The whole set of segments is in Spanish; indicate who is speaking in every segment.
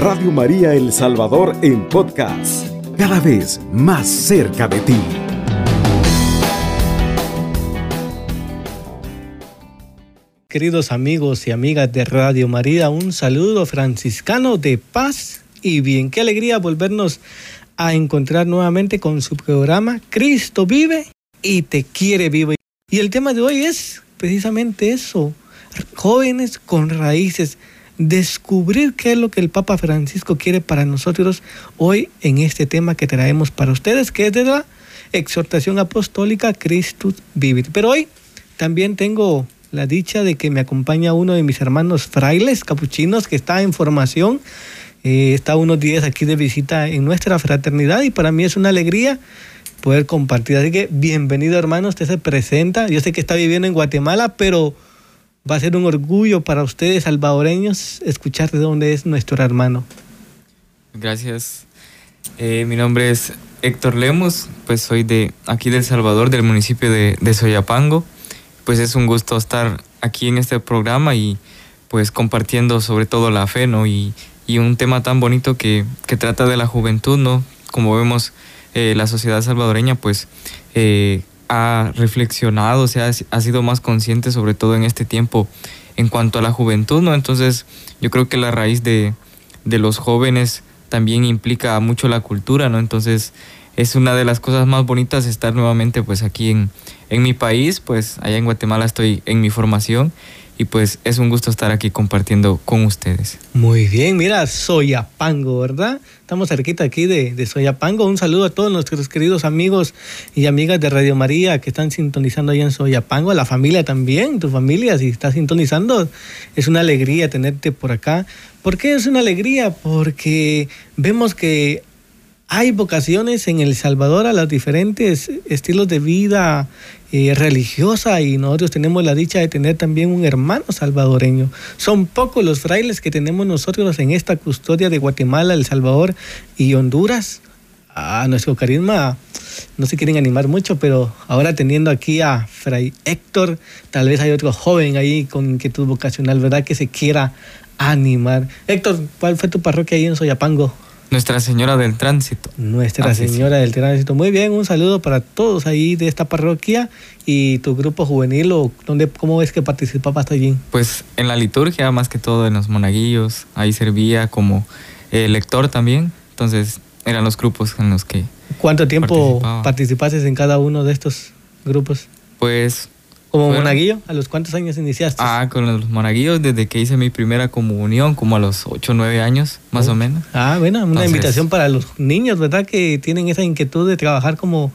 Speaker 1: Radio María El Salvador en podcast, cada vez más cerca de ti.
Speaker 2: Queridos amigos y amigas de Radio María, un saludo franciscano de paz y bien. Qué alegría volvernos a encontrar nuevamente con su programa Cristo vive y te quiere vivo. Y el tema de hoy es precisamente eso, jóvenes con raíces, descubrir qué es lo que el Papa Francisco quiere para nosotros hoy en este tema que traemos para ustedes, que es de la exhortación apostólica Christus Vivit. Pero hoy también tengo la dicha de que me acompaña uno de mis hermanos frailes capuchinos que está en formación. Eh, está unos días aquí de visita en nuestra fraternidad y para mí es una alegría poder compartir. Así que bienvenido hermano, usted se presenta. Yo sé que está viviendo en Guatemala, pero va a ser un orgullo para ustedes salvadoreños escuchar de dónde es nuestro hermano.
Speaker 3: Gracias. Eh, mi nombre es Héctor Lemos, pues soy de aquí del Salvador, del municipio de, de Soyapango. Pues es un gusto estar aquí en este programa y pues compartiendo sobre todo la fe, ¿no? Y, un tema tan bonito que, que trata de la juventud, ¿no? Como vemos, eh, la sociedad salvadoreña pues eh, ha reflexionado, sea, ha sido más consciente sobre todo en este tiempo en cuanto a la juventud, ¿no? Entonces yo creo que la raíz de, de los jóvenes también implica mucho la cultura, ¿no? Entonces es una de las cosas más bonitas estar nuevamente pues aquí en, en mi país, pues allá en Guatemala estoy en mi formación y pues es un gusto estar aquí compartiendo con ustedes.
Speaker 2: Muy bien, mira, Soyapango, ¿verdad? Estamos cerquita aquí de, de Soyapango. Un saludo a todos nuestros queridos amigos y amigas de Radio María que están sintonizando ahí en Soyapango, a la familia también, tu familia, si estás sintonizando, es una alegría tenerte por acá. ¿Por qué es una alegría? Porque vemos que hay vocaciones en El Salvador a los diferentes estilos de vida eh, religiosa y nosotros tenemos la dicha de tener también un hermano salvadoreño. Son pocos los frailes que tenemos nosotros en esta custodia de Guatemala, El Salvador y Honduras. A nuestro carisma no se quieren animar mucho, pero ahora teniendo aquí a Fray Héctor, tal vez hay otro joven ahí con inquietud vocacional, ¿verdad? Que se quiera animar. Héctor, ¿cuál fue tu parroquia ahí en Soyapango?
Speaker 3: Nuestra Señora del Tránsito.
Speaker 2: Nuestra Señora del Tránsito. Muy bien, un saludo para todos ahí de esta parroquia y tu grupo juvenil o dónde, cómo es que participabas allí.
Speaker 3: Pues en la liturgia, más que todo en los monaguillos, ahí servía como eh, lector también, entonces eran los grupos en los que...
Speaker 2: ¿Cuánto tiempo participaste en cada uno de estos grupos?
Speaker 3: Pues
Speaker 2: ¿Como monaguillo? ¿A los cuántos años iniciaste?
Speaker 3: Ah, con los monaguillos desde que hice mi primera comunión, como a los 8 o 9 años, más o menos.
Speaker 2: Ah, bueno, una invitación para los niños, ¿verdad? Que tienen esa inquietud de trabajar como,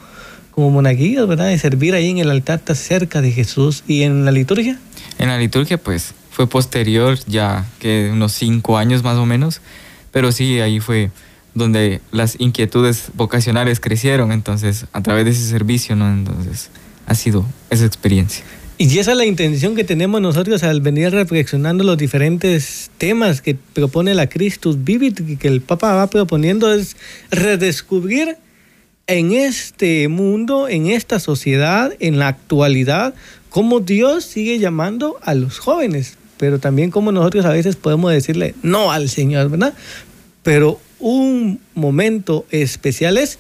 Speaker 2: como monaguillos, ¿verdad? De servir ahí en el altar cerca de Jesús. ¿Y en la liturgia?
Speaker 3: En la liturgia, pues, fue posterior, ya que unos 5 años más o menos. Pero sí, ahí fue donde las inquietudes vocacionales crecieron, entonces, a través de ese servicio, ¿no? Entonces ha sido esa experiencia.
Speaker 2: Y esa es la intención que tenemos nosotros al venir reflexionando los diferentes temas que propone la Christus Vivit, que el Papa va proponiendo, es redescubrir en este mundo, en esta sociedad, en la actualidad, cómo Dios sigue llamando a los jóvenes, pero también cómo nosotros a veces podemos decirle no al Señor, ¿verdad? Pero un momento especial es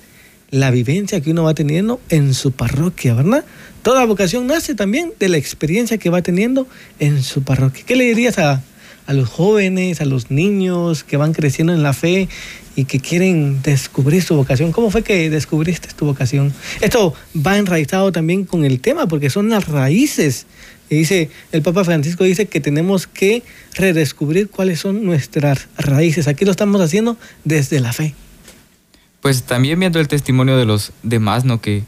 Speaker 2: la vivencia que uno va teniendo en su parroquia, ¿verdad? Toda vocación nace también de la experiencia que va teniendo en su parroquia. ¿Qué le dirías a, los jóvenes, a los niños que van creciendo en la fe y que quieren descubrir su vocación? ¿Cómo fue que descubriste tu vocación? Esto va enraizado también con el tema porque son las raíces. Dice, el Papa Francisco dice que tenemos que redescubrir cuáles son nuestras raíces. Aquí lo estamos haciendo desde la fe
Speaker 3: pues también viendo el testimonio de los demás, ¿no? Que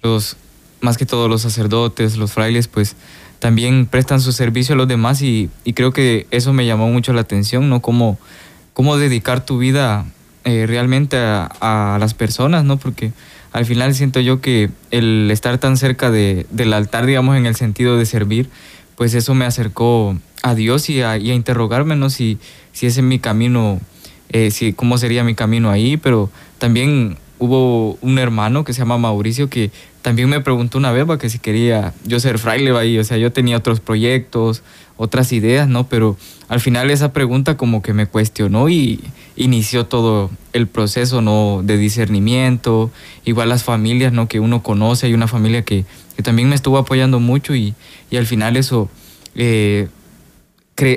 Speaker 3: los, más que todos los sacerdotes, los frailes, pues también prestan su servicio a los demás y, creo que eso me llamó mucho la atención, ¿no? Cómo, cómo dedicar tu vida eh, realmente a, las personas, ¿no? Porque al final siento yo que el estar tan cerca de, del altar, digamos, en el sentido de servir, pues eso me acercó a Dios y a, interrogarme, ¿no? Si, si ese es mi camino eh, cómo sería mi camino ahí, pero también hubo un hermano que se llama Mauricio que también me preguntó una vez que si quería yo ser fraile ahí, o sea, yo tenía otros proyectos, otras ideas, ¿no? Pero al final esa pregunta como que me cuestionó y inició todo el proceso, ¿no? De discernimiento, igual las familias, ¿no? Que uno conoce, hay una familia que, que también me estuvo apoyando mucho y, y al final eso eh,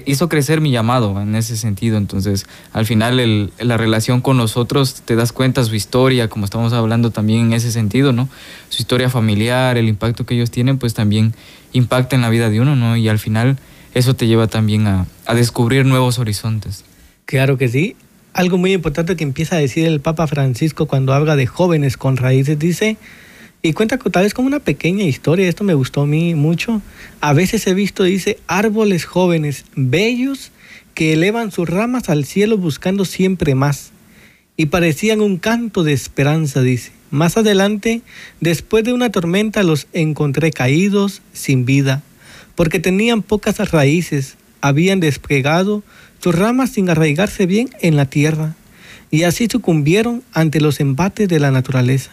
Speaker 3: hizo crecer mi llamado en ese sentido. Entonces, al final el, la relación con nosotros, te das cuenta su historia, como estamos hablando también en ese sentido, ¿no? Su historia familiar, el impacto que ellos tienen, pues también impacta en la vida de uno, ¿no? Y al final eso te lleva también a, a descubrir nuevos horizontes.
Speaker 2: Claro que sí. Algo muy importante que empieza a decir el Papa Francisco cuando habla de jóvenes con raíces, dice, y cuenta tal vez como una pequeña historia, esto me gustó a mí mucho. A veces he visto, dice, árboles jóvenes, bellos, que elevan sus ramas al cielo buscando siempre más. Y parecían un canto de esperanza, dice. Más adelante, después de una tormenta, los encontré caídos, sin vida, porque tenían pocas raíces, habían desplegado sus ramas sin arraigarse bien en la tierra, y así sucumbieron ante los embates de la naturaleza.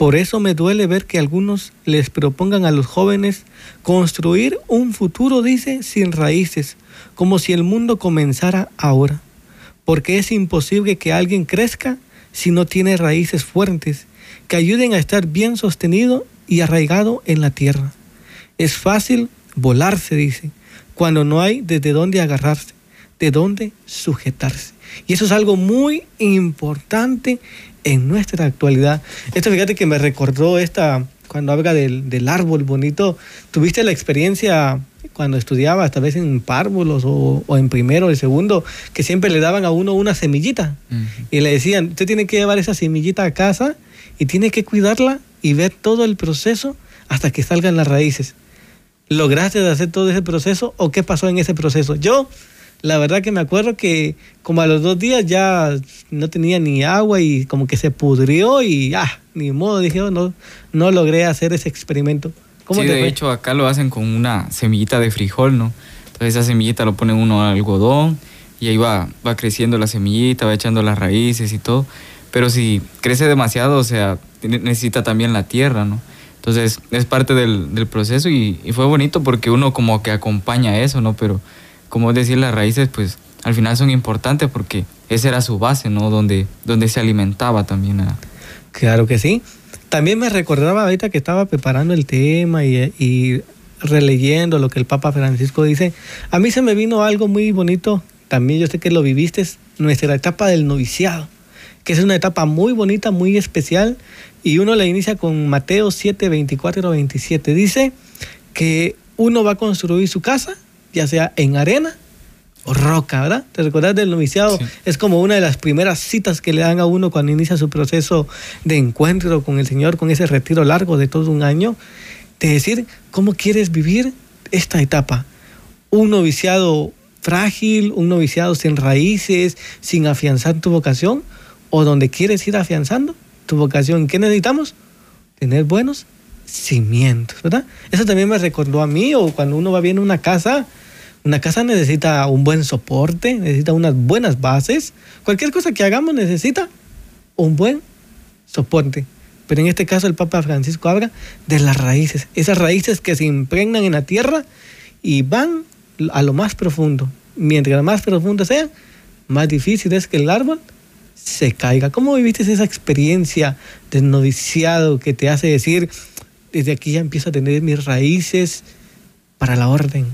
Speaker 2: Por eso me duele ver que algunos les propongan a los jóvenes construir un futuro, dice, sin raíces, como si el mundo comenzara ahora. Porque es imposible que alguien crezca si no tiene raíces fuertes, que ayuden a estar bien sostenido y arraigado en la tierra. Es fácil volarse, dice, cuando no hay desde dónde agarrarse, de dónde sujetarse. Y eso es algo muy importante en nuestra actualidad. Esto fíjate que me recordó esta, cuando habla del, árbol bonito, ¿tuviste la experiencia cuando estudiaba, tal vez en párvulos o, en primero o segundo, que siempre le daban a uno una semillita y le decían, usted tiene que llevar esa semillita a casa y tiene que cuidarla y ver todo el proceso hasta que salgan las raíces. ¿Lograste hacer todo ese proceso o qué pasó en ese proceso? Yo la verdad que me acuerdo que como a los dos días ya no tenía ni agua y como que se pudrió y ah, ni modo, dije, oh, no, no logré hacer ese experimento.
Speaker 3: ¿Cómo sí, de hecho acá lo hacen con una semillita de frijol, ¿no? Entonces esa semillita lo pone uno al algodón y ahí va, va creciendo la semillita, va echando las raíces y todo. Pero si crece demasiado, o sea, necesita también la tierra, ¿no? Entonces es parte del, del proceso y, y, fue bonito porque uno como que acompaña eso, ¿no? Pero como decir, las raíces pues al final son importantes porque esa era su base, ¿no? Donde, donde se alimentaba también.
Speaker 2: Claro que sí. También me recordaba ahorita que estaba preparando el tema y, y releyendo lo que el Papa Francisco dice. A mí se me vino algo muy bonito, también yo sé que lo viviste, nuestra etapa del noviciado, que es una etapa muy bonita, muy especial, y uno la inicia con Mateo 7, 24 27. Dice que uno va a construir su casa ya sea en arena o roca, ¿verdad? ¿Te recuerdas del noviciado? Es como una de las primeras citas que le dan a uno cuando inicia su proceso de encuentro con el Señor, con ese retiro largo de todo un año, de decir, ¿cómo quieres vivir esta etapa? Un noviciado frágil, un noviciado sin raíces, sin afianzar tu vocación, o donde quieres ir afianzando tu vocación. ¿Qué necesitamos? Tener buenos cimientos, ¿verdad? Eso también me recordó a mí, o cuando uno va bien a una casa, una casa necesita un buen soporte, necesita unas buenas bases. Cualquier cosa que hagamos necesita un buen soporte. Pero en este caso el Papa Francisco habla de las raíces, esas raíces que se impregnan en la tierra y van a lo más profundo. Mientras más profundo sea, más difícil es que el árbol se caiga. ¿Cómo viviste esa experiencia de noviciado que te hace decir, desde aquí ya empiezo a tener mis raíces para la orden?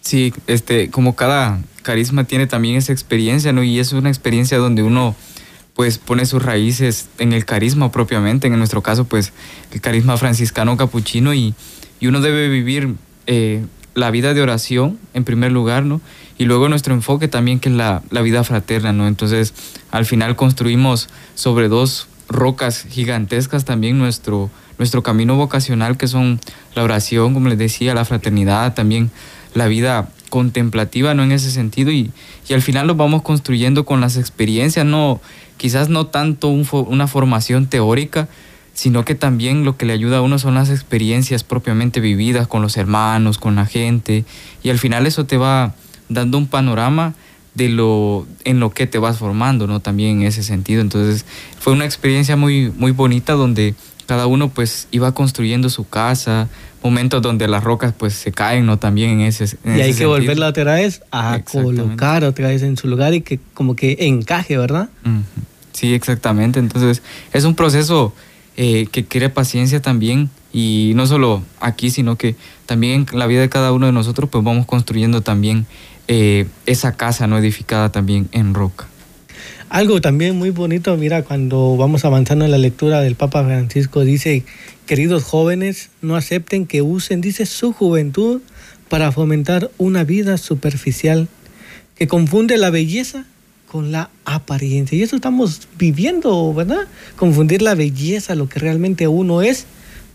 Speaker 3: Sí, este, como cada carisma tiene también esa experiencia, ¿no? Y es una experiencia donde uno pues pone sus raíces en el carisma propiamente, en nuestro caso pues el carisma franciscano capuchino y, y uno debe vivir eh, la vida de oración en primer lugar, ¿no? Y luego nuestro enfoque también que es la, la vida fraterna, ¿no? Entonces al final construimos sobre dos rocas gigantescas también nuestro, nuestro camino vocacional que son la oración, como les decía, la fraternidad, también la vida contemplativa, ¿no? En ese sentido, y, y al final lo vamos construyendo con las experiencias, no, quizás no tanto una formación teórica, sino que también lo que le ayuda a uno son las experiencias propiamente vividas con los hermanos, con la gente, y al final eso te va dando un panorama de lo en lo que te vas formando, ¿no? También en ese sentido. Entonces, fue una experiencia muy muy bonita donde cada uno pues iba construyendo su casa, momentos donde las rocas pues se caen, ¿no? También en ese
Speaker 2: Y hay que volverla otra vez a colocar otra vez en su lugar y que como que encaje, ¿verdad?
Speaker 3: Sí, exactamente. Entonces, es un proceso eh, que quiere paciencia también y no solo aquí, sino que también en la vida de cada uno de nosotros pues vamos construyendo también eh, esa casa no edificada también en roca.
Speaker 2: Algo también muy bonito, mira, cuando vamos avanzando en la lectura del Papa Francisco, dice, queridos jóvenes, no acepten que usen, dice, su juventud para fomentar una vida superficial que confunde la belleza con la apariencia. Y eso estamos viviendo, ¿verdad? Confundir la belleza, lo que realmente uno es,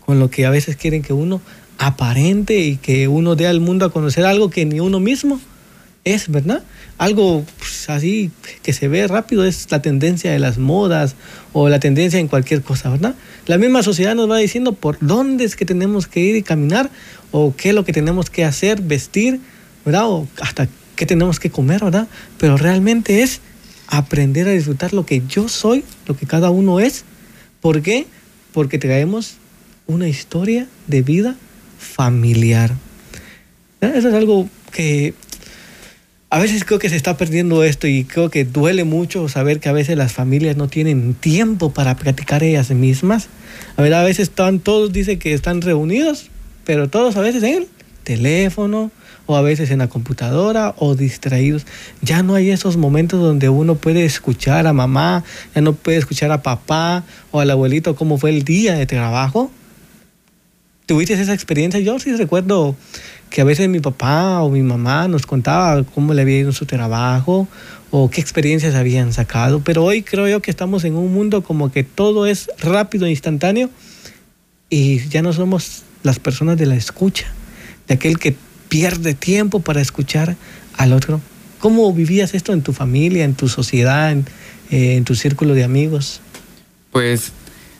Speaker 2: con lo que a veces quieren que uno aparente y que uno dé al mundo a conocer algo que ni uno mismo es, ¿verdad? Algo pues, así que se ve rápido es la tendencia de las modas o la tendencia en cualquier cosa, ¿verdad? La misma sociedad nos va diciendo por dónde es que tenemos que ir y caminar o qué es lo que tenemos que hacer, vestir, ¿verdad? O hasta qué tenemos que comer, ¿verdad? Pero realmente es aprender a disfrutar lo que yo soy, lo que cada uno es. ¿Por qué? Porque traemos una historia de vida familiar. Eso es algo que a veces creo que se está perdiendo esto y creo que duele mucho saber que a veces las familias no tienen tiempo para practicar ellas mismas. A ver, a veces están, todos dicen que están reunidos, pero todos a veces en el teléfono o a veces en la computadora o distraídos. Ya no hay esos momentos donde uno puede escuchar a mamá, ya no puede escuchar a papá o al abuelito cómo fue el día de trabajo. ¿Tuviste esa experiencia? Yo sí recuerdo que a veces mi papá o mi mamá nos contaba cómo le había ido su trabajo o qué experiencias habían sacado, pero hoy creo yo que estamos en un mundo como que todo es rápido e instantáneo y ya no somos las personas de la escucha, de aquel que pierde tiempo para escuchar al otro. ¿Cómo vivías esto en tu familia, en tu sociedad, en, eh, tu círculo de amigos?
Speaker 3: Pues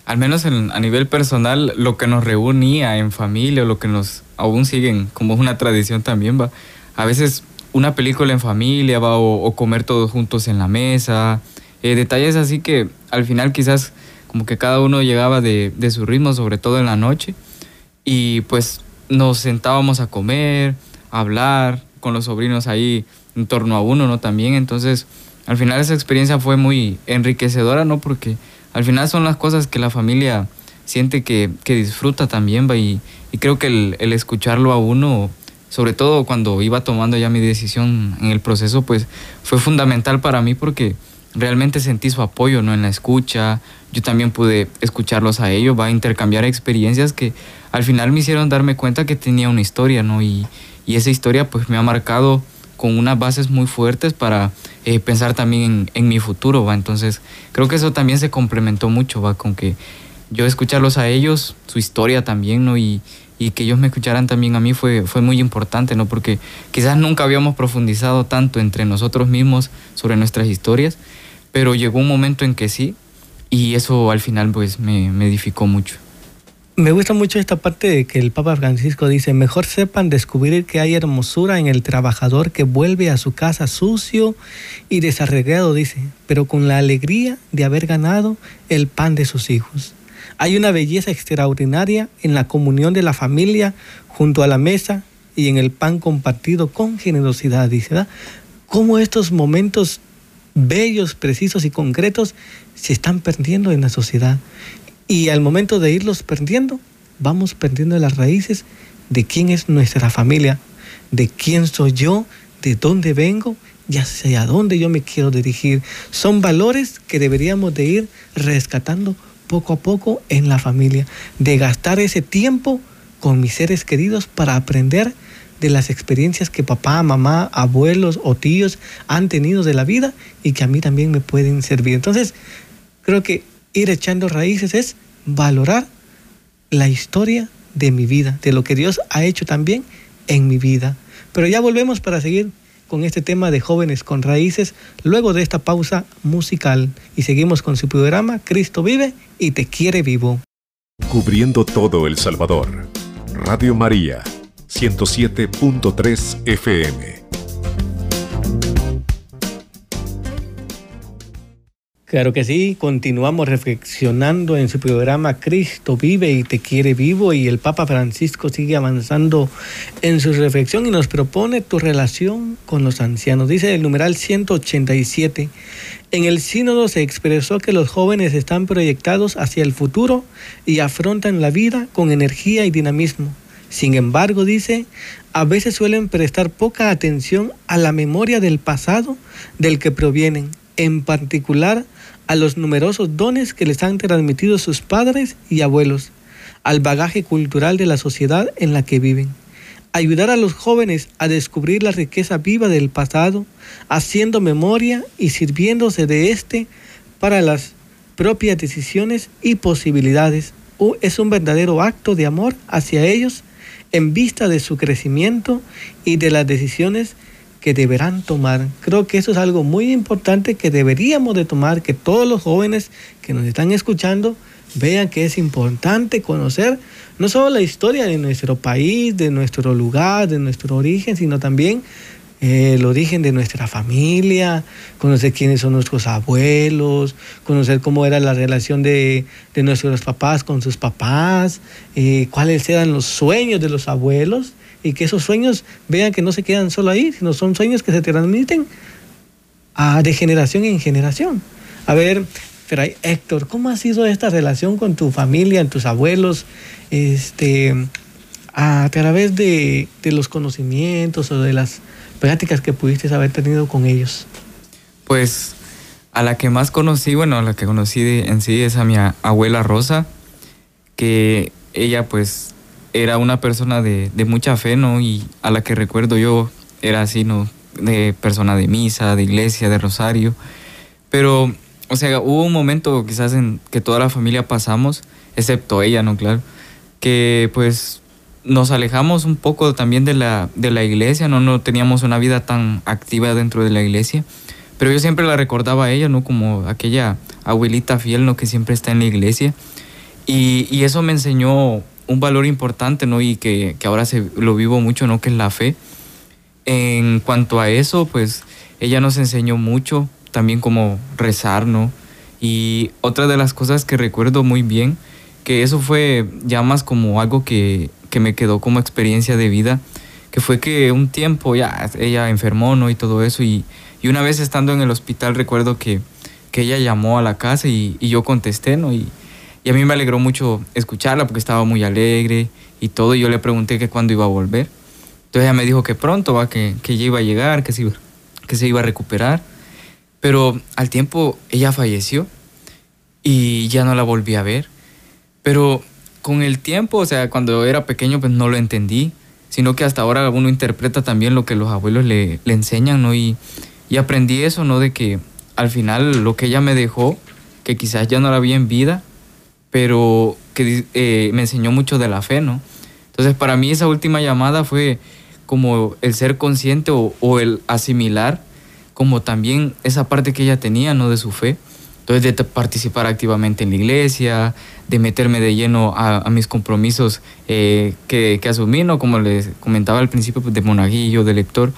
Speaker 3: al menos a nivel personal, lo que nos reunía en familia, lo que nos aún siguen como una tradición también, va. A veces una película en familia, va, o, comer todos juntos en la mesa. Eh, detalles así que al final quizás como que cada uno llegaba de, de su ritmo, sobre todo en la noche. Y pues nos sentábamos a comer, a hablar con los sobrinos ahí en torno a uno, ¿no? También, entonces, al final esa experiencia fue muy enriquecedora, ¿no? Porque al final son las cosas que la familia siente que, disfruta también, ¿va? Creo que el, escucharlo a uno, sobre todo cuando iba tomando ya mi decisión en el proceso, pues fue fundamental para mí porque realmente sentí su apoyo, ¿no? En la escucha, yo también pude escucharlos a ellos, va a intercambiar experiencias que al final me hicieron darme cuenta que tenía una historia, ¿no? Y, y esa historia pues me ha marcado con unas bases muy fuertes para eh, pensar también en, mi futuro, ¿va? Entonces, creo que eso también se complementó mucho, ¿va? Con que yo escucharlos a ellos, su historia también, ¿no? Y, y que ellos me escucharan también a mí fue, fue muy importante, ¿no? Porque quizás nunca habíamos profundizado tanto entre nosotros mismos sobre nuestras historias, pero llegó un momento en que sí, y eso al final pues me, me edificó mucho.
Speaker 2: Me gusta mucho esta parte de que el Papa Francisco dice, mejor sepan descubrir que hay hermosura en el trabajador que vuelve a su casa sucio y desarreglado, dice, pero con la alegría de haber ganado el pan de sus hijos. Hay una belleza extraordinaria en la comunión de la familia junto a la mesa y en el pan compartido con generosidad, dice. Cómo estos momentos bellos, precisos y concretos se están perdiendo en la sociedad. Y al momento de irlos perdiendo, vamos perdiendo las raíces de quién es nuestra familia, de quién soy yo, de dónde vengo y hacia dónde yo me quiero dirigir. Son valores que deberíamos de ir rescatando poco a poco en la familia, de gastar ese tiempo con mis seres queridos para aprender de las experiencias que papá, mamá, abuelos o tíos han tenido de la vida y que a mí también me pueden servir. Entonces, creo que ir echando raíces es valorar la historia de mi vida, de lo que Dios ha hecho también en mi vida. Pero ya volvemos para seguir con este tema de jóvenes con raíces luego de esta pausa musical y seguimos con su programa Cristo vive y te quiere vivo.
Speaker 1: Cubriendo todo El Salvador. Radio María 107.3 FM.
Speaker 2: Claro que sí, continuamos reflexionando en su programa Cristo vive y te quiere vivo y el Papa Francisco sigue avanzando en su reflexión y nos propone tu relación con los ancianos. Dice el numeral 187, en el sínodo se expresó que los jóvenes están proyectados hacia el futuro y afrontan la vida con energía y dinamismo. Sin embargo, dice, a veces suelen prestar poca atención a la memoria del pasado del que provienen, en particular a los numerosos dones que les han transmitido sus padres y abuelos, al bagaje cultural de la sociedad en la que viven. Ayudar a los jóvenes a descubrir la riqueza viva del pasado, haciendo memoria y sirviéndose de éste para las propias decisiones y posibilidades, es un verdadero acto de amor hacia ellos en vista de su crecimiento y de las decisiones que deberán tomar. Creo que eso es algo muy importante que deberíamos de tomar, que todos los jóvenes que nos están escuchando vean que es importante conocer no solo la historia de nuestro país, de nuestro lugar, de nuestro origen, sino también eh, el origen de nuestra familia, conocer quiénes son nuestros abuelos, conocer cómo era la relación de, nuestros papás con sus papás, eh, cuáles eran los sueños de los abuelos y que esos sueños vean que no se quedan solo ahí, sino son sueños que se transmiten a, de generación en generación. A ver, Fray Héctor, ¿cómo ha sido esta relación con tu familia, tus abuelos, este, a través de, de los conocimientos o de las prácticas que pudiste haber tenido con ellos?
Speaker 3: Pues a la que más conocí, bueno, a la que conocí en sí es a mi abuela Rosa, que ella pues era una persona de, mucha fe, ¿no? Y a la que recuerdo yo era así, ¿no? De persona de misa, de iglesia, de rosario. Pero, o sea, hubo un momento quizás en que toda la familia pasamos, excepto ella, ¿no? Claro, que pues nos alejamos un poco también de la, de la iglesia, ¿no? No teníamos una vida tan activa dentro de la iglesia. Pero yo siempre la recordaba a ella, ¿no? Como aquella abuelita fiel, ¿no? Que siempre está en la iglesia. Y, y eso me enseñó un valor importante, ¿no? Y que, ahora se, lo vivo mucho, ¿no? Que es la fe. En cuanto a eso, pues ella nos enseñó mucho, también como rezar, ¿no? Y otra de las cosas que recuerdo muy bien, que eso fue ya más como algo que, que me quedó como experiencia de vida, que fue que un tiempo ya ella enfermó, ¿no? Y todo eso, y, y una vez estando en el hospital recuerdo que, que ella llamó a la casa y, y yo contesté, ¿no? Y, y a mí me alegró mucho escucharla porque estaba muy alegre y todo. Y yo le pregunté que cuándo iba a volver. Entonces ella me dijo que pronto, va, que, que ya iba a llegar, que se, que se iba a recuperar. Pero al tiempo ella falleció y ya no la volví a ver. Pero con el tiempo, o sea, cuando era pequeño, pues no lo entendí, sino que hasta ahora uno interpreta también lo que los abuelos le, le enseñan, ¿no? Y, y aprendí eso, ¿no? De que al final lo que ella me dejó, que quizás ya no la vi en vida, pero que eh, me enseñó mucho de la fe, ¿no? Entonces para mí esa última llamada fue como el ser consciente o, el asimilar como también esa parte que ella tenía, ¿no? De su fe. Entonces de participar activamente en la iglesia, de meterme de lleno a, mis compromisos eh, que, que, asumí, ¿no? Como les comentaba al principio, pues, de monaguillo, de lector.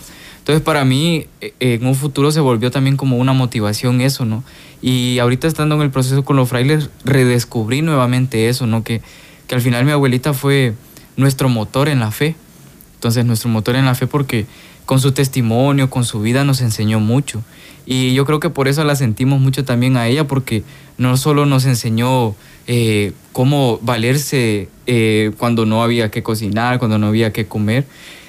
Speaker 3: Entonces para mí eh, en un futuro se volvió también como una motivación eso, ¿no? Y ahorita estando en el proceso con los frailes redescubrí nuevamente eso, ¿no? Que, que al final mi abuelita fue nuestro motor en la fe. Entonces nuestro motor en la fe porque con su testimonio, con su vida nos enseñó mucho. Y yo creo que por eso la sentimos mucho también a ella porque no solo nos enseñó eh, cómo valerse eh, cuando no había que cocinar, cuando no había que comer,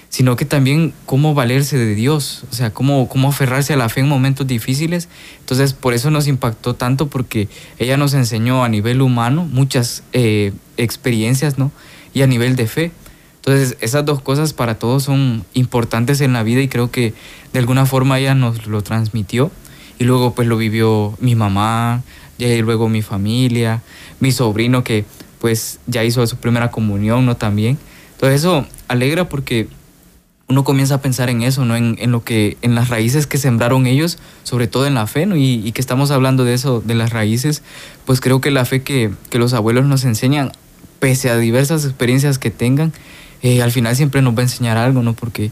Speaker 3: sino que también cómo valerse de Dios, o sea, cómo, cómo aferrarse a la fe en momentos difíciles. Entonces, por eso nos impactó tanto, porque ella nos enseñó a nivel humano muchas eh, experiencias, ¿no? Y a nivel de fe. Entonces, esas dos cosas para todos son importantes en la vida y creo que de alguna forma ella nos lo transmitió. Y luego, pues, lo vivió mi mamá, y luego mi familia, mi sobrino que, pues, ya hizo su primera comunión, ¿no? También. Entonces, eso alegra porque uno comienza a pensar en eso, ¿no? En, lo que, en las raíces que sembraron ellos, sobre todo en la fe, ¿no? Y, que estamos hablando de eso, de las raíces, pues creo que la fe que, los abuelos nos enseñan, pese a diversas experiencias que tengan, eh, al final siempre nos va a enseñar algo, ¿no? Porque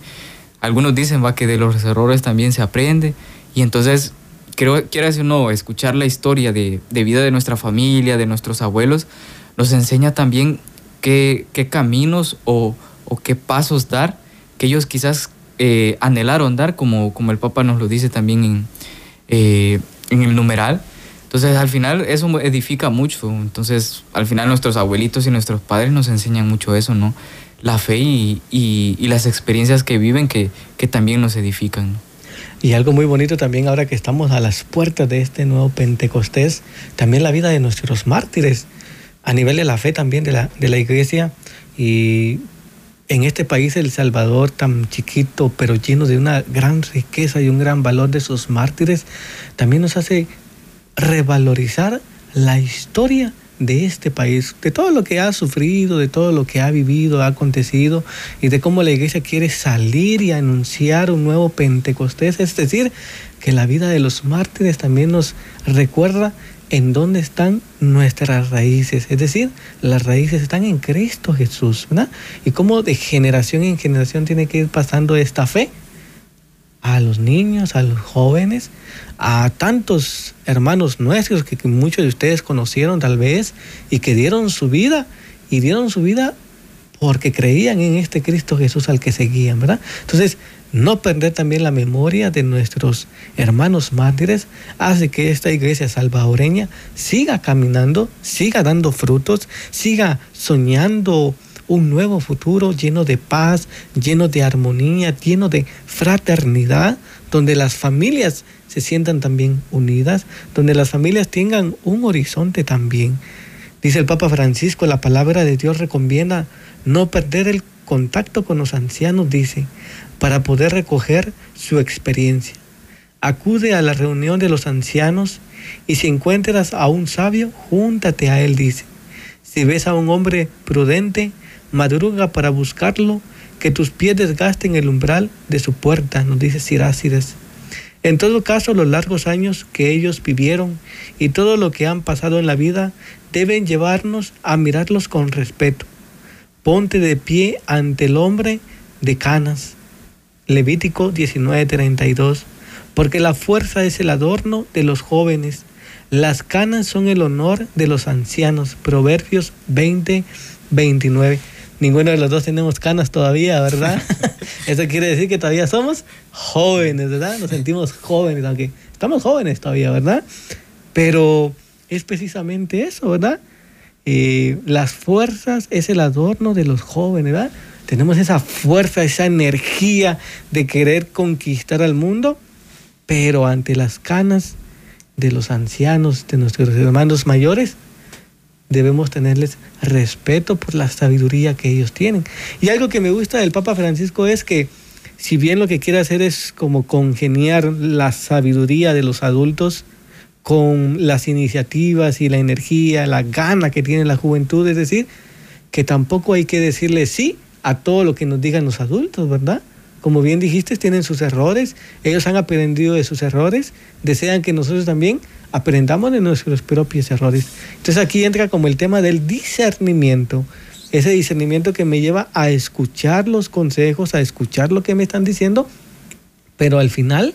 Speaker 3: algunos dicen, va, que de los errores también se aprende, y entonces creo, quieras o no, escuchar la historia de, de, vida de nuestra familia, de nuestros abuelos, nos enseña también qué, qué caminos o, o, qué pasos dar que ellos quizás eh, anhelaron dar, como, como el Papa nos lo dice también en, eh, en el numeral. Entonces, al final eso edifica mucho. Entonces, al final nuestros abuelitos y nuestros padres nos enseñan mucho eso, ¿no? La fe y, y, las experiencias que viven que, que también nos edifican.
Speaker 2: Y algo muy bonito también ahora que estamos a las puertas de este nuevo Pentecostés, también la vida de nuestros mártires, a nivel de la fe también de la, de la iglesia. Y en este país, El Salvador, tan chiquito, pero lleno de una gran riqueza y un gran valor de sus mártires, también nos hace revalorizar la historia de este país, de todo lo que ha sufrido, de todo lo que ha vivido, ha acontecido y de cómo la iglesia quiere salir y anunciar un nuevo Pentecostés. Es decir, que la vida de los mártires también nos recuerda en dónde están nuestras raíces. Es decir, las raíces están en Cristo Jesús, ¿verdad? Y cómo de generación en generación tiene que ir pasando esta fe a los niños, a los jóvenes, a tantos hermanos nuestros que, muchos de ustedes conocieron tal vez y que dieron su vida y dieron su vida porque creían en este Cristo Jesús al que seguían, ¿verdad? Entonces, no perder también la memoria de nuestros hermanos mártires hace que esta iglesia salvadoreña siga caminando, siga dando frutos, siga soñando un nuevo futuro lleno de paz, lleno de armonía, lleno de fraternidad, donde las familias se sientan también unidas, donde las familias tengan un horizonte también. Dice el Papa Francisco, la palabra de Dios recomienda no perder el contacto con los ancianos, dice, para poder recoger su experiencia. Acude a la reunión de los ancianos y si encuentras a un sabio, júntate a él, dice. Si ves a un hombre prudente, madruga para buscarlo, que tus pies desgasten el umbral de su puerta, nos dice Sirácides. En todo caso, los largos años que ellos vivieron y todo lo que han pasado en la vida deben llevarnos a mirarlos con respeto. Ponte de pie ante el hombre de canas. Levítico 19:32. Porque la fuerza es el adorno de los jóvenes, las canas son el honor de los ancianos. Proverbios 20:29. Ninguno de los dos tenemos canas todavía, ¿verdad? Eso quiere decir que todavía somos jóvenes, ¿verdad? Nos sentimos jóvenes, aunque estamos jóvenes todavía, ¿verdad? Pero es precisamente eso, ¿verdad? Eh, las fuerzas es el adorno de los jóvenes, ¿verdad? Tenemos esa fuerza, esa energía de querer conquistar al mundo, pero ante las canas de los ancianos, de nuestros hermanos mayores, debemos tenerles respeto por la sabiduría que ellos tienen. Y algo que me gusta del Papa Francisco es que si bien lo que quiere hacer es como congeniar la sabiduría de los adultos con las iniciativas y la energía, la gana que tiene la juventud, es decir, que tampoco hay que decirle sí a todo lo que nos digan los adultos, ¿verdad? Como bien dijiste, tienen sus errores, ellos han aprendido de sus errores, desean que nosotros también aprendamos de nuestros propios errores. Entonces aquí entra como el tema del discernimiento, ese discernimiento que me lleva a escuchar los consejos, a escuchar lo que me están diciendo, pero al final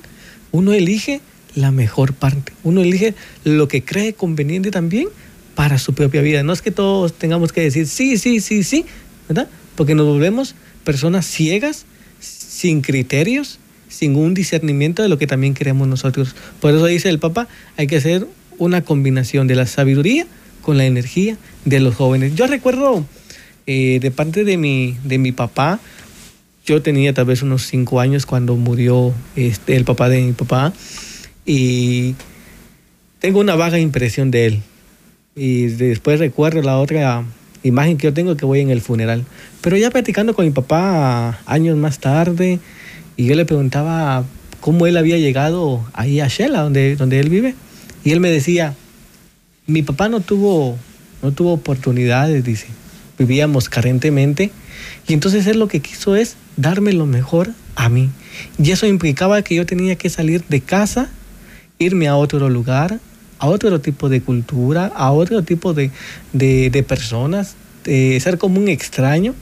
Speaker 2: uno elige la mejor parte, uno elige lo que cree conveniente también para su propia vida. No es que todos tengamos que decir sí, sí, sí, sí, ¿verdad? Porque nos volvemos personas ciegas, sin criterios, sin un discernimiento de lo que también queremos nosotros. Por eso dice el Papa, hay que hacer una combinación de la sabiduría con la energía de los jóvenes. Yo recuerdo eh, de parte de mi, de mi papá, yo tenía tal vez unos cinco años cuando murió este, el papá de mi papá y tengo una vaga impresión de él. Y después recuerdo la otra imagen que yo tengo que voy en el funeral. Pero ya platicando con mi papá años más tarde, y yo le preguntaba cómo él había llegado ahí a Shela, donde, donde él vive. Y él me decía, mi papá no tuvo, no tuvo oportunidades, dice. Vivíamos carentemente. Y entonces él lo que quiso es darme lo mejor a mí. Y eso implicaba que yo tenía que salir de casa, irme a otro lugar, a otro tipo de cultura, a otro tipo de, de, personas, de ser como un extraño.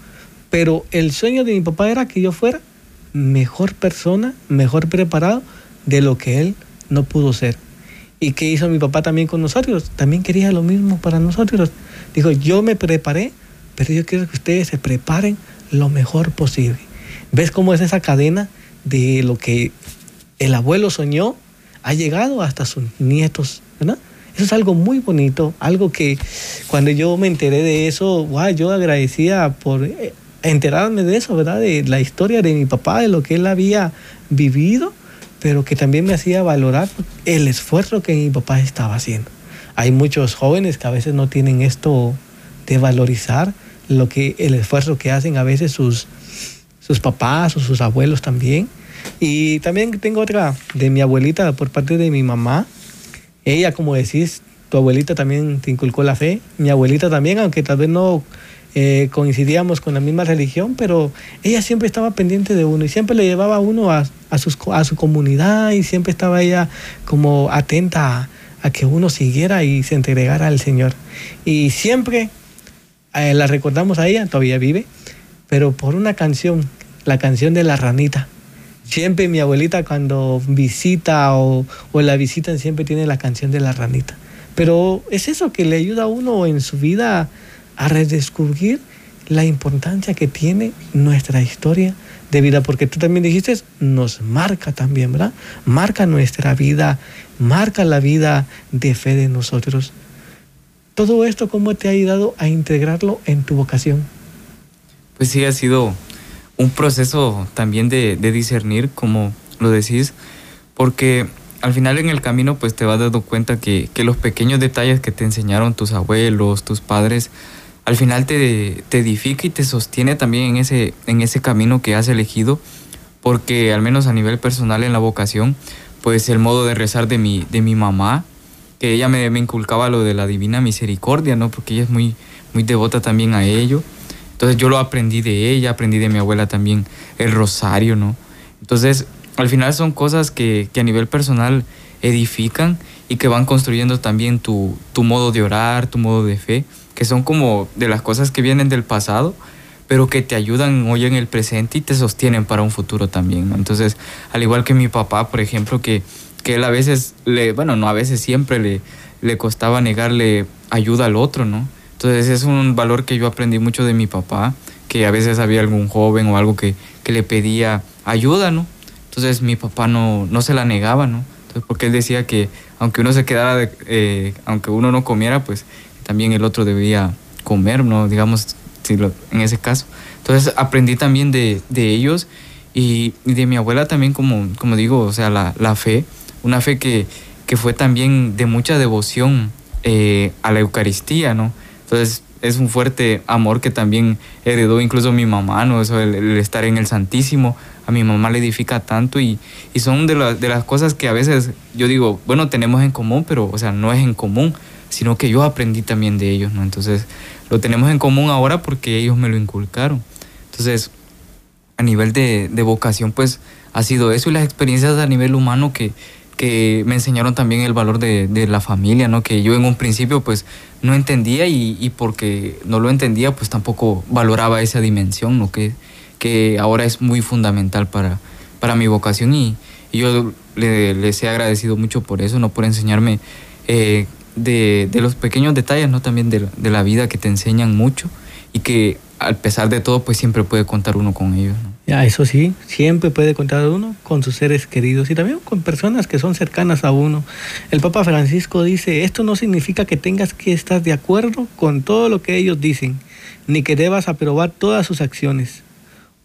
Speaker 2: Pero el sueño de mi papá era que yo fuera mejor persona, mejor preparado de lo que él no pudo ser. ¿Y qué hizo mi papá también con nosotros? También quería lo mismo para nosotros. Dijo, yo me preparé, pero yo quiero que ustedes se preparen lo mejor posible. ¿Ves cómo es esa cadena de lo que el abuelo soñó? Ha llegado hasta sus nietos, ¿verdad? Eso es algo muy bonito, algo que cuando yo me enteré de eso, wow, yo agradecía por eh, enterarme de eso, ¿verdad? De la historia de mi papá, de lo que él había vivido, pero que también me hacía valorar el esfuerzo que mi papá estaba haciendo. Hay muchos jóvenes que a veces no tienen esto de valorizar lo que el esfuerzo que hacen a veces sus, sus papás o sus abuelos también. Y también tengo otra de mi abuelita por parte de mi mamá. Ella, como decís, tu abuelita también te inculcó la fe. Mi abuelita también, aunque tal vez no eh, coincidíamos con la misma religión, pero ella siempre estaba pendiente de uno y siempre le llevaba a uno a, a, sus, a su comunidad y siempre estaba ella como atenta a, que uno siguiera y se entregara al Señor. Y siempre eh, la recordamos a ella, todavía vive, pero por una canción, la canción de la ranita. Siempre mi abuelita cuando visita o, o la visitan siempre tiene la canción de la ranita. Pero es eso que le ayuda a uno en su vida a redescubrir la importancia que tiene nuestra historia de vida, porque tú también dijiste, nos marca también, ¿verdad? Marca nuestra vida, marca la vida de fe de nosotros. Todo esto, ¿cómo te ha ayudado a integrarlo en tu vocación?
Speaker 3: Pues sí, ha sido un proceso también de, discernir, como lo decís, porque al final en el camino pues te vas dando cuenta que, que los pequeños detalles que te enseñaron tus abuelos, tus padres, al final te, te, edifica y te sostiene también en ese, en ese camino que has elegido, porque al menos a nivel personal en la vocación, pues el modo de rezar de mi, de mi mamá, que ella me, me inculcaba lo de la divina misericordia, ¿no? Porque ella es muy, muy devota también a ello. Entonces yo lo aprendí de ella, aprendí de mi abuela también el rosario, ¿no? Entonces, al final son cosas que, que a nivel personal edifican y que van construyendo también tu, tu modo de orar, tu modo de fe que son como de las cosas que vienen del pasado, pero que te ayudan hoy en el presente y te sostienen para un futuro también. Entonces, al igual que mi papá, por ejemplo, que, que él a veces, le, bueno, no a veces, siempre le, le costaba negarle ayuda al otro, ¿no? Entonces es un valor que yo aprendí mucho de mi papá, que a veces había algún joven o algo que, que le pedía ayuda, ¿no? Entonces mi papá no, no se la negaba, ¿no? Entonces, porque él decía que aunque uno se quedara, eh, aunque uno no comiera, pues también el otro debía comer, ¿no? Digamos, si en ese caso. Entonces aprendí también de, de ellos y, de mi abuela también, como, como digo, o sea, la, la fe, una fe que, que, fue también de mucha devoción eh, a la Eucaristía, ¿no? Entonces es un fuerte amor que también heredó incluso mi mamá, ¿no? Eso, el, el estar en el Santísimo, a mi mamá le edifica tanto y, y son de, la, de las cosas que a veces yo digo, bueno, tenemos en común, pero, o sea, no es en común sino que yo aprendí también de ellos, ¿no? Entonces, lo tenemos en común ahora porque ellos me lo inculcaron. Entonces, a nivel de, de vocación, pues ha sido eso y las experiencias a nivel humano que, que me enseñaron también el valor de, la familia, ¿no? Que yo en un principio pues no entendía y, porque no lo entendía pues tampoco valoraba esa dimensión, ¿no? Que, que ahora es muy fundamental para, para mi vocación y, yo le, les he agradecido mucho por eso, ¿no? Por enseñarme eh, de, los pequeños detalles, ¿no? También de, la vida que te enseñan mucho y que al pesar de todo, pues siempre puede contar uno con ellos.
Speaker 2: Ya, eso sí, siempre puede contar uno con sus seres queridos y también con personas que son cercanas a uno. El Papa Francisco dice, esto no significa que tengas que estar de acuerdo con todo lo que ellos dicen, ni que debas aprobar todas sus acciones.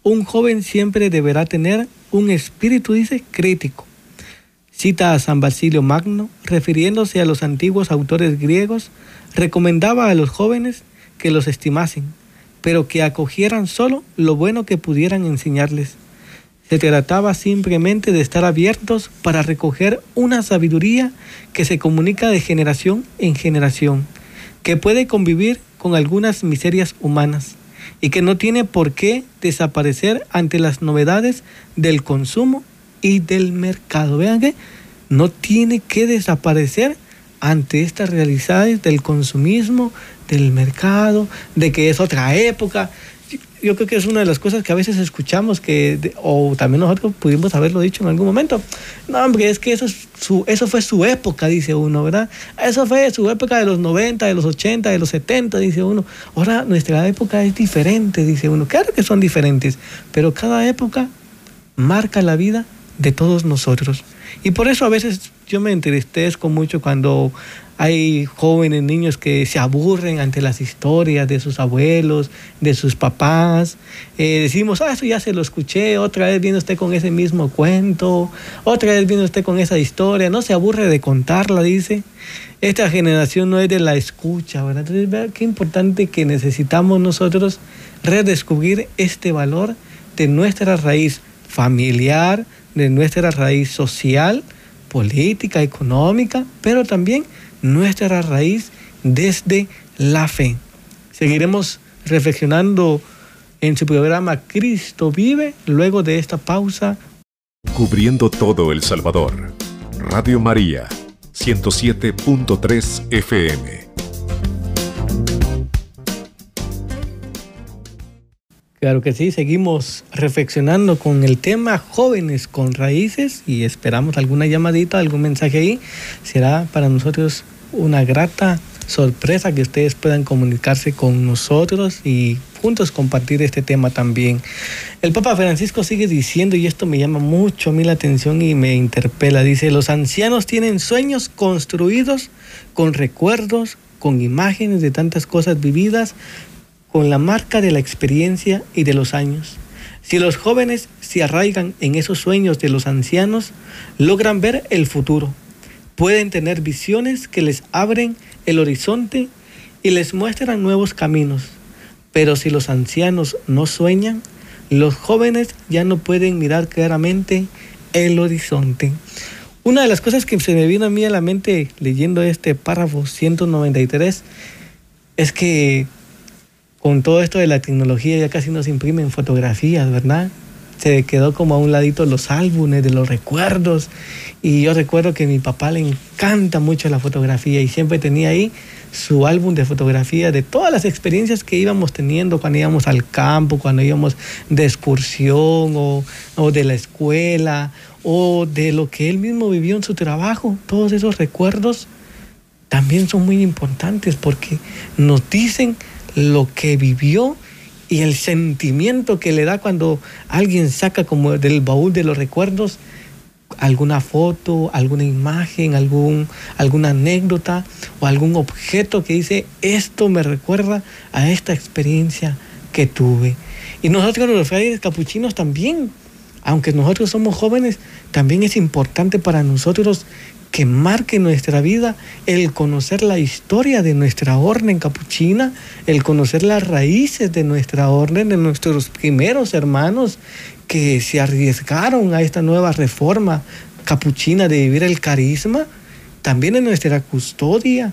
Speaker 2: Un joven siempre deberá tener un espíritu, dice, crítico Cita a San Basilio Magno, refiriéndose a los antiguos autores griegos, recomendaba a los jóvenes que los estimasen, pero que acogieran solo lo bueno que pudieran enseñarles. Se trataba simplemente de estar abiertos para recoger una sabiduría que se comunica de generación en generación, que puede convivir con algunas miserias humanas y que no tiene por qué desaparecer ante las novedades del consumo y del mercado. Vean que no tiene que desaparecer ante estas realidades del consumismo, del mercado, de que es otra época. yo creo que es una de las cosas que a veces escuchamos que, o también nosotros pudimos haberlo dicho en algún momento. No, hombre, es que eso, es su, eso fue su época, dice uno, ¿verdad? Eso fue su época de los 90, de los 80, de los 70, dice uno. Ahora nuestra época es diferente, dice uno. Claro que son diferentes, pero cada época marca la vida de todos nosotros. Y por eso a veces yo me entristezco mucho cuando hay jóvenes, niños que se aburren ante las historias de sus abuelos, de sus papás. Eh, decimos, ah, eso ya se lo escuché, otra vez viene usted con ese mismo cuento, otra vez viene usted con esa historia, no se aburre de contarla, dice. Esta generación no es de la escucha, ¿verdad? Entonces, vea qué importante que necesitamos nosotros redescubrir este valor de nuestra raíz familiar, de nuestra raíz social, política, económica, pero también nuestra raíz desde la fe. Seguiremos reflexionando en su programa Cristo vive luego de esta pausa.
Speaker 1: Cubriendo todo El Salvador. Radio María, 107.3 FM.
Speaker 2: Claro que sí, seguimos reflexionando con el tema jóvenes con raíces y esperamos alguna llamadita, algún mensaje ahí. Será para nosotros una grata sorpresa que ustedes puedan comunicarse con nosotros y juntos compartir este tema también. El Papa Francisco sigue diciendo, y esto me llama mucho a mí la atención y me interpela, dice, los ancianos tienen sueños construidos con recuerdos, con imágenes de tantas cosas vividas, con la marca de la experiencia y de los años. Si los jóvenes se arraigan en esos sueños de los ancianos, logran ver el futuro pueden tener visiones que les abren el horizonte y les muestran nuevos caminos. Pero si los ancianos no sueñan, los jóvenes ya no pueden mirar claramente el horizonte. Una de las cosas que se me vino a mí a la mente leyendo este párrafo 193 es que con todo esto de la tecnología ya casi no se imprimen fotografías, ¿verdad? Se quedó como a un ladito los álbumes de los recuerdos y yo recuerdo que a mi papá le encanta mucho la fotografía y siempre tenía ahí su álbum de fotografía de todas las experiencias que íbamos teniendo cuando íbamos al campo, cuando íbamos de excursión o, o de la escuela o de lo que él mismo vivió en su trabajo. Todos esos recuerdos también son muy importantes porque nos dicen lo que vivió y el sentimiento que le da cuando alguien saca como del baúl de los recuerdos alguna foto, alguna imagen, algún, alguna anécdota o algún objeto que dice, esto me recuerda a esta experiencia que tuve. Y nosotros los frailes capuchinos también, aunque nosotros somos jóvenes, también es importante para nosotros que marque nuestra vida el conocer la historia de nuestra orden capuchina, el conocer las raíces de nuestra orden, de nuestros primeros hermanos que se arriesgaron a esta nueva reforma capuchina de vivir el carisma, también en nuestra custodia,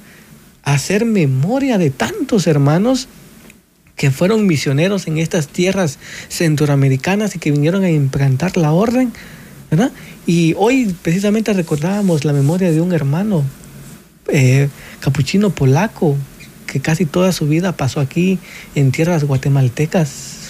Speaker 2: hacer memoria de tantos hermanos que fueron misioneros en estas tierras centroamericanas y que vinieron a implantar la orden, Y hoy precisamente recordábamos la memoria de un hermano eh, capuchino polaco que casi toda su vida pasó aquí en tierras guatemaltecas,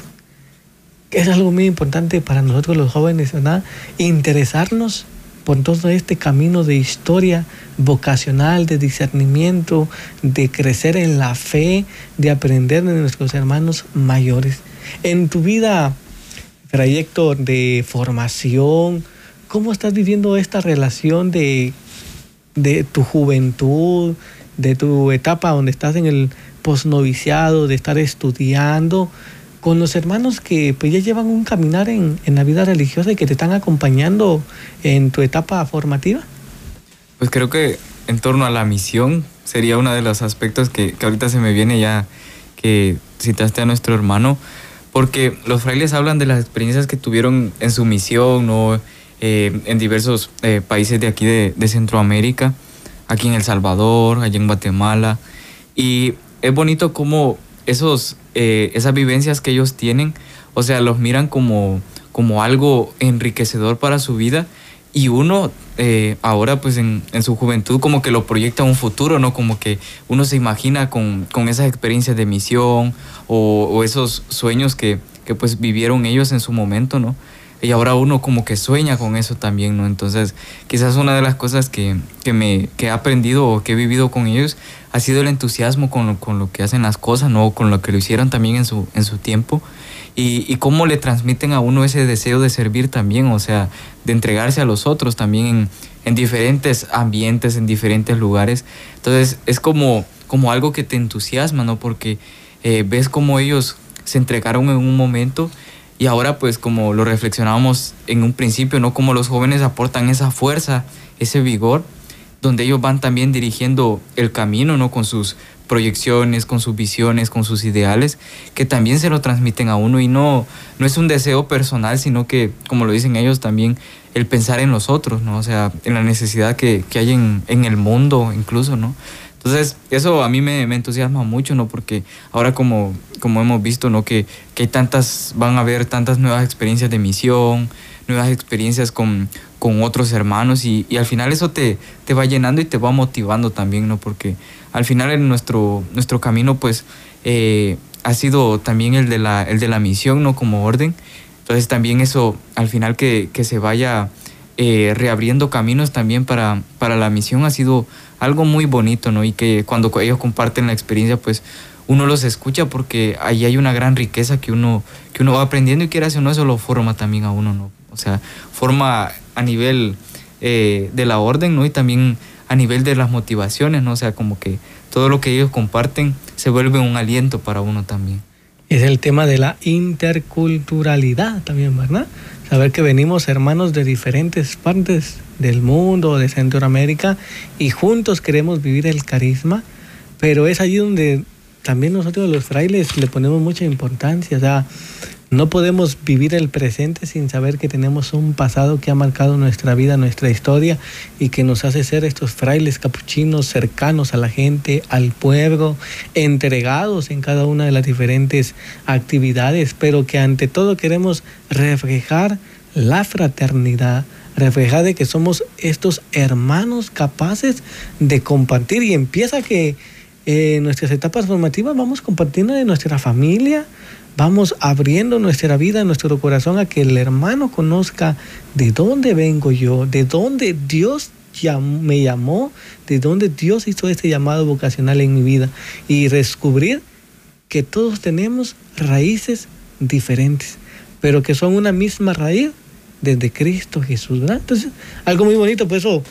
Speaker 2: es algo muy importante para nosotros los jóvenes, ¿verdad? Interesarnos por todo este camino de historia vocacional, de discernimiento, de crecer en la fe, de aprender de nuestros hermanos mayores. En tu vida, trayecto de formación, ¿cómo estás viviendo esta relación de, de tu juventud, de tu etapa donde estás en el posnoviciado, de estar estudiando? con los hermanos que pues, ya llevan un caminar en, la vida religiosa y que te están acompañando en tu etapa formativa?
Speaker 3: Pues creo que en torno a la misión sería uno de los aspectos que, ahorita se me viene ya que citaste a nuestro hermano, porque los frailes hablan de las experiencias que tuvieron en su misión o eh, en diversos eh, países de aquí de, de Centroamérica, aquí en El Salvador, allá en Guatemala, y es bonito cómo esos, eh, esas vivencias que ellos tienen, o sea, los miran como, como algo enriquecedor para su vida y uno eh, ahora pues en, su juventud como que lo proyecta a un futuro, ¿no? Como que uno se imagina con, esas experiencias de misión o, esos sueños que, que pues vivieron ellos en su momento, ¿no? Y ahora uno como que sueña con eso también, ¿no? Entonces, quizás una de las cosas que, que me, que he aprendido o que he vivido con ellos ha sido el entusiasmo con lo, con lo que hacen las cosas, ¿no? Con lo que lo hicieron también en su, en su tiempo. Y, y, cómo le transmiten a uno ese deseo de servir también, o sea, de entregarse a los otros también en, en diferentes ambientes, en diferentes lugares. Entonces, es como, como algo que te entusiasma, ¿no? Porque eh, ves cómo ellos se entregaron en un momento y ahora pues como lo reflexionábamos en un principio, ¿no? Como los jóvenes aportan esa fuerza, ese vigor, donde ellos van también dirigiendo el camino, ¿no? Con sus proyecciones, con sus visiones, con sus ideales, que también se lo transmiten a uno y no, no es un deseo personal, sino que, como lo dicen ellos, también el pensar en los otros, ¿no? O sea, en la necesidad que, que hay en, en el mundo incluso, ¿no? Entonces, eso a mí me, entusiasma mucho, ¿no? Porque ahora como, como hemos visto, ¿no? Que, que hay tantas, van a haber tantas nuevas experiencias de misión, nuevas experiencias con, con otros hermanos y, y, al final eso te, te va llenando y te va motivando también, ¿no? Porque al final en nuestro, nuestro camino, pues, eh, ha sido también el de, la, el de la misión, ¿no? Como orden. Entonces también eso, al final que, que se vaya eh, reabriendo caminos también para, para la misión ha sido algo muy bonito, ¿no? Y que cuando ellos comparten la experiencia, pues uno los escucha porque ahí hay una gran riqueza que uno, que uno va aprendiendo y quiere hacer, no, eso lo forma también a uno, ¿no? O sea, forma a nivel eh, de la orden, ¿no? Y también a nivel de las motivaciones, ¿no? O sea, como que todo lo que ellos comparten se vuelve un aliento para uno también.
Speaker 2: Es el tema de la interculturalidad también, ¿verdad? Saber que venimos hermanos de diferentes partes del mundo, de Centroamérica, y juntos queremos vivir el carisma, pero es allí donde también nosotros los frailes le ponemos mucha importancia, o sea, no podemos vivir el presente sin saber que tenemos un pasado que ha marcado nuestra vida, nuestra historia y que nos hace ser estos frailes capuchinos cercanos a la gente, al pueblo, entregados en cada una de las diferentes actividades, pero que ante todo queremos reflejar la fraternidad, reflejar de que somos estos hermanos capaces de compartir. Y empieza que eh, nuestras etapas formativas vamos compartiendo de nuestra familia, vamos abriendo nuestra vida, nuestro corazón a que el hermano conozca de dónde vengo yo, de dónde Dios me llamó, de dónde Dios hizo este llamado vocacional en mi vida y descubrir que todos tenemos raíces diferentes, pero que son una misma raíz desde Cristo Jesús. ¿verdad? Entonces, algo muy bonito, por eso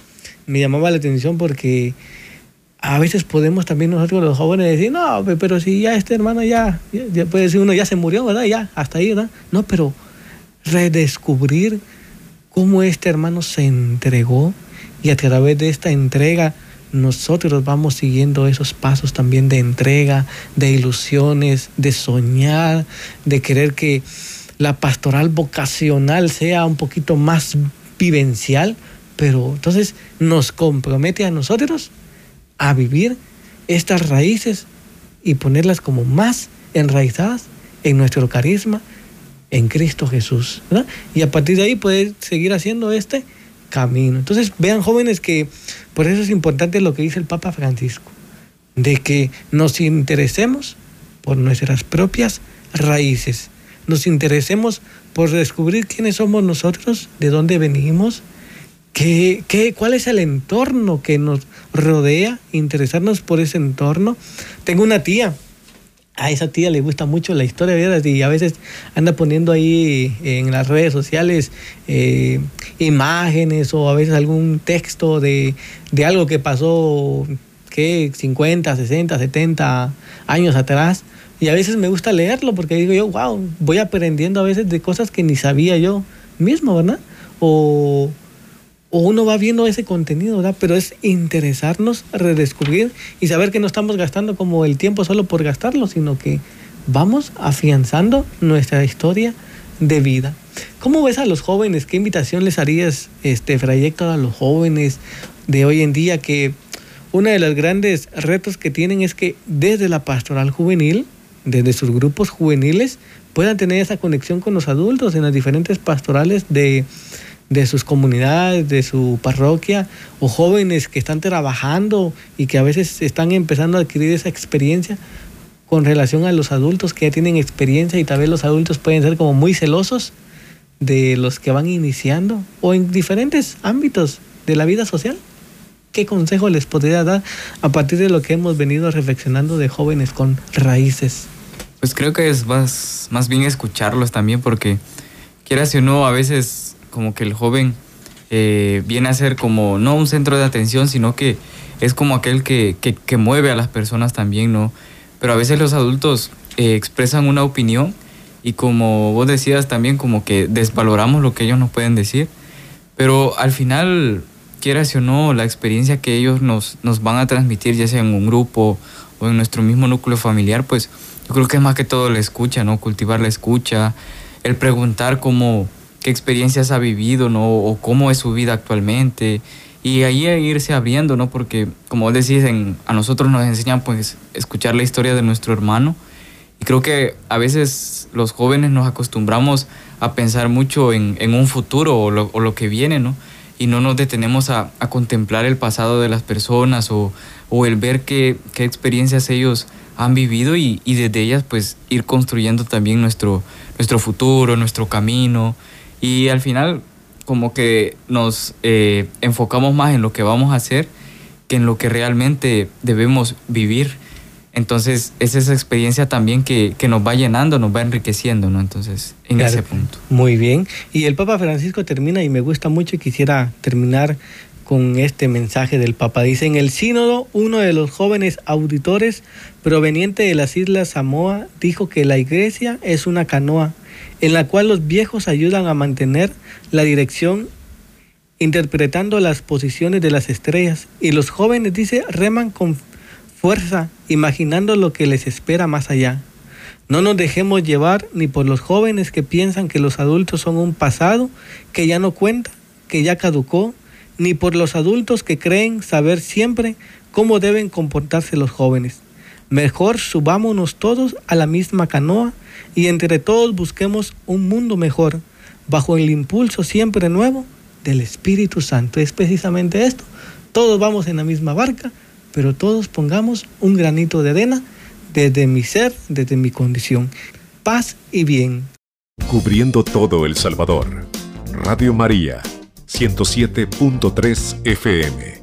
Speaker 2: me llamaba la atención porque a veces podemos también nosotros los jóvenes decir, no, pero si ya este hermano ya, puede decir uno, ya se murió, ¿verdad? Ya, hasta ahí, ¿verdad? No, pero redescubrir cómo este hermano se entregó y a través de esta entrega nosotros vamos siguiendo esos pasos también de entrega, de ilusiones, de soñar, de querer que la pastoral vocacional sea un poquito más vivencial, pero entonces nos compromete a nosotros a vivir estas raíces y ponerlas como más enraizadas en nuestro carisma, en Cristo Jesús. Y a partir de ahí poder seguir haciendo este camino. Entonces vean jóvenes que por eso es importante lo que dice el Papa Francisco, de que nos interesemos por nuestras propias raíces, nos interesemos por descubrir quiénes somos nosotros, de dónde venimos, ¿Qué, qué, cuál es el entorno que nos rodea? Interesarnos por ese entorno. Tengo una tía, a esa tía le gusta mucho la historia, ¿verdad? Y a veces anda poniendo ahí en las redes sociales eh, imágenes o a veces algún texto de, de algo que pasó, ¿qué? 50, 60, 70 años atrás. Y a veces me gusta leerlo porque digo yo, wow, voy aprendiendo a veces de cosas que ni sabía yo mismo, ¿verdad? O o uno va viendo ese contenido, ¿verdad? Pero es interesarnos, redescubrir y saber que no estamos gastando como el tiempo solo por gastarlo, sino que vamos afianzando nuestra historia de vida. ¿Cómo ves a los jóvenes? ¿Qué invitación les harías, este trayecto a los jóvenes de hoy en día? Que uno de los grandes retos que tienen es que desde la pastoral juvenil, desde sus grupos juveniles, puedan tener esa conexión con los adultos en las diferentes pastorales de de sus comunidades, de su parroquia, o jóvenes que están trabajando y que a veces están empezando a adquirir esa experiencia. con relación a los adultos que ya tienen experiencia y tal vez los adultos pueden ser como muy celosos de los que van iniciando o en diferentes ámbitos de la vida social? ¿Qué consejo les podría dar a partir de lo que hemos venido reflexionando de jóvenes con raíces?
Speaker 3: Pues creo que es más, más bien escucharlos también porque quieras o no, a veces como que el joven eh, viene a ser como no un centro de atención, sino que es como aquel que, que, mueve a las personas también, ¿no? Pero a veces los adultos eh, expresan una opinión y como vos decías también como que desvaloramos lo que ellos nos pueden decir, pero al final, quieras o no, la experiencia que ellos nos, nos van a transmitir, ya sea en un grupo o en nuestro mismo núcleo familiar, pues yo creo que es más que todo la escucha, ¿no? Cultivar la escucha, el preguntar cómo qué experiencias ha vivido, ¿no? O cómo es su vida actualmente. Y ahí irse abriendo, ¿no? Porque, como decís, a nosotros nos enseñan, pues, escuchar la historia de nuestro hermano. Y creo que a veces los jóvenes nos acostumbramos a pensar mucho en, un futuro o lo, que viene, ¿no? Y no nos detenemos a, contemplar el pasado de las personas o, el ver qué, qué, experiencias ellos han vivido y, y desde ellas, pues, ir construyendo también nuestro, nuestro futuro, nuestro camino y al final como que nos eh, enfocamos más en lo que vamos a hacer que en lo que realmente debemos vivir. Entonces es esa experiencia también que, nos va llenando, nos va enriqueciendo, ¿no? Entonces, en ese punto.
Speaker 2: Muy bien. Y el Papa Francisco termina y me gusta mucho y quisiera terminar con este mensaje del Papa. Dice, en el sínodo, uno de los jóvenes auditores proveniente de las Islas Samoa dijo que la iglesia es una canoa en la cual los viejos ayudan a mantener la dirección interpretando las posiciones de las estrellas y los jóvenes, dice, reman con fuerza, imaginando lo que les espera más allá. No nos dejemos llevar ni por los jóvenes que piensan que los adultos son un pasado que ya no cuenta, que ya caducó, ni por los adultos que creen saber siempre cómo deben comportarse los jóvenes. Mejor subámonos todos a la misma canoa y entre todos busquemos un mundo mejor bajo el impulso siempre nuevo del Espíritu Santo. Es precisamente esto. Todos vamos en la misma barca, pero todos pongamos un granito de arena desde mi ser, desde mi condición. Paz y bien.
Speaker 1: Cubriendo todo El Salvador. Radio María, 107.3 FM.